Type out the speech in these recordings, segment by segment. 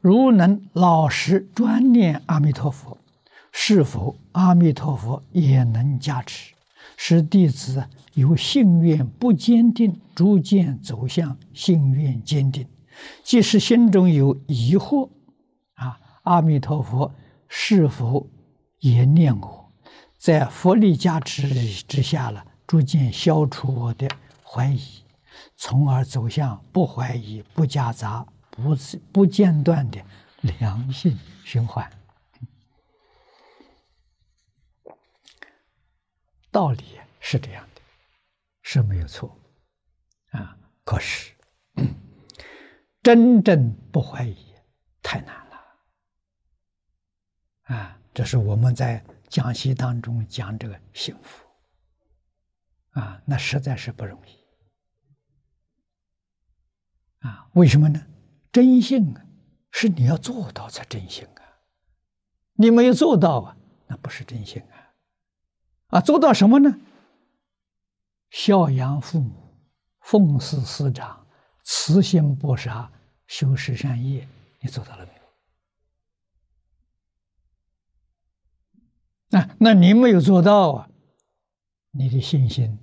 如能老实专念阿弥陀佛，是否阿弥陀佛也能加持，使弟子由信愿不坚定，逐渐走向信愿坚定？即使心中有疑惑，啊，阿弥陀佛是否也念我？在佛力加持之下了，逐渐消除我的怀疑，从而走向不怀疑、不夹杂。不不间断的良性循环，道理是这样的，是没有错啊。可是真正不怀疑太难了啊！这是我们在讲习当中讲这个幸福啊，那实在是不容易啊。为什么呢？真性啊，是你要做到才真性啊！你没有做到啊，那不是真性啊！啊，做到什么呢？孝养父母，奉事师长，慈心不杀，修持善业，你做到了没有？那那你没有做到啊，你的信心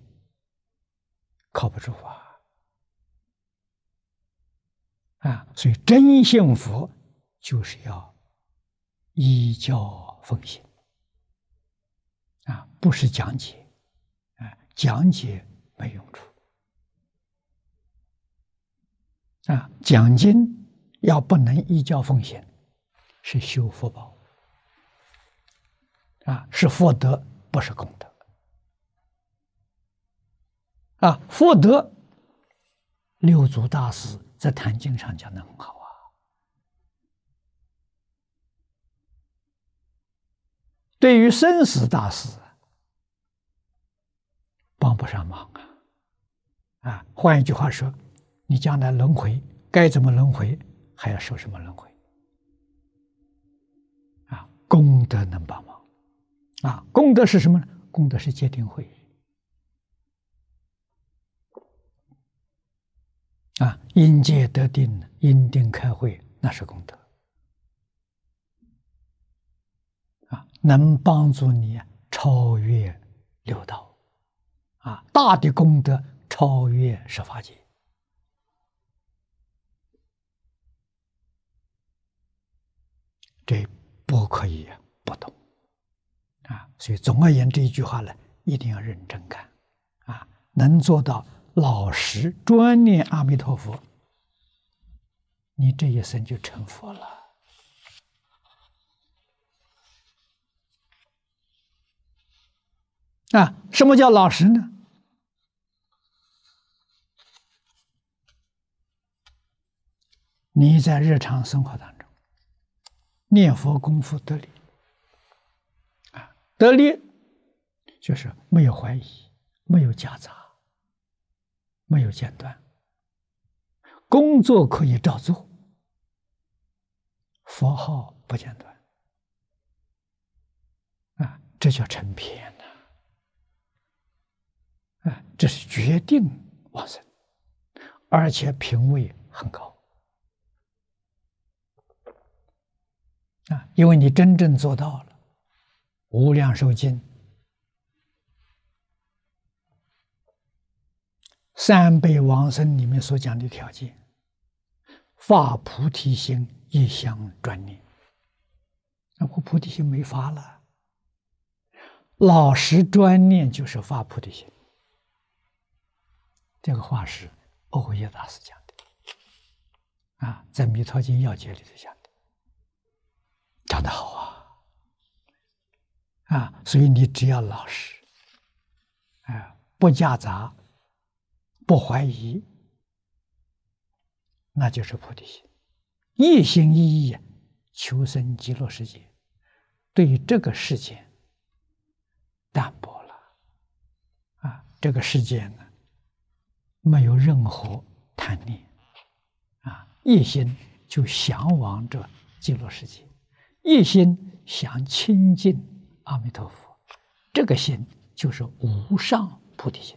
靠不住啊！啊，所以真幸福就是要依教奉行啊，不是讲解啊，讲解没用处啊。讲经要不能依教奉行，是修福报啊，是福德，不是功德啊。福德，六祖大师。在《坛经》上讲的很好啊，对于生死大事，帮不上忙啊！啊，换一句话说，你将来轮回该怎么轮回，还要受什么轮回？啊，功德能帮忙啊！功德是什么呢？功德是戒定慧。啊，因戒得定，因定开慧，那是功德。啊，能帮助你超越六道，啊，大的功德超越十法界，这不可以不懂。啊，所以总而言之，一句话呢，一定要认真干，啊，能做到。老实专念阿弥陀佛，你这一生就成佛了。啊，什么叫老实呢？你在日常生活当中念佛功夫得力，啊，得力就是没有怀疑，没有夹杂。没有间断，工作可以照做，佛号不间断，啊，这叫成片呐！啊，这是决定往生，而且品位很高，啊，因为你真正做到了无量寿经。三辈往生里面所讲的条件，发菩提心，一向专念。那我菩提心没发了，老实专念就是发菩提心。这个话是欧耶大师讲的，啊，在《弥陀经要解》里头讲的，讲得好啊，啊，所以你只要老实，啊，不夹杂。不怀疑，那就是菩提心，一心一意求生极乐世界，对这个世界淡薄了，啊，这个世界呢，没有任何贪念，啊，一心就向往着极乐世界，一心想亲近阿弥陀佛，这个心就是无上菩提心。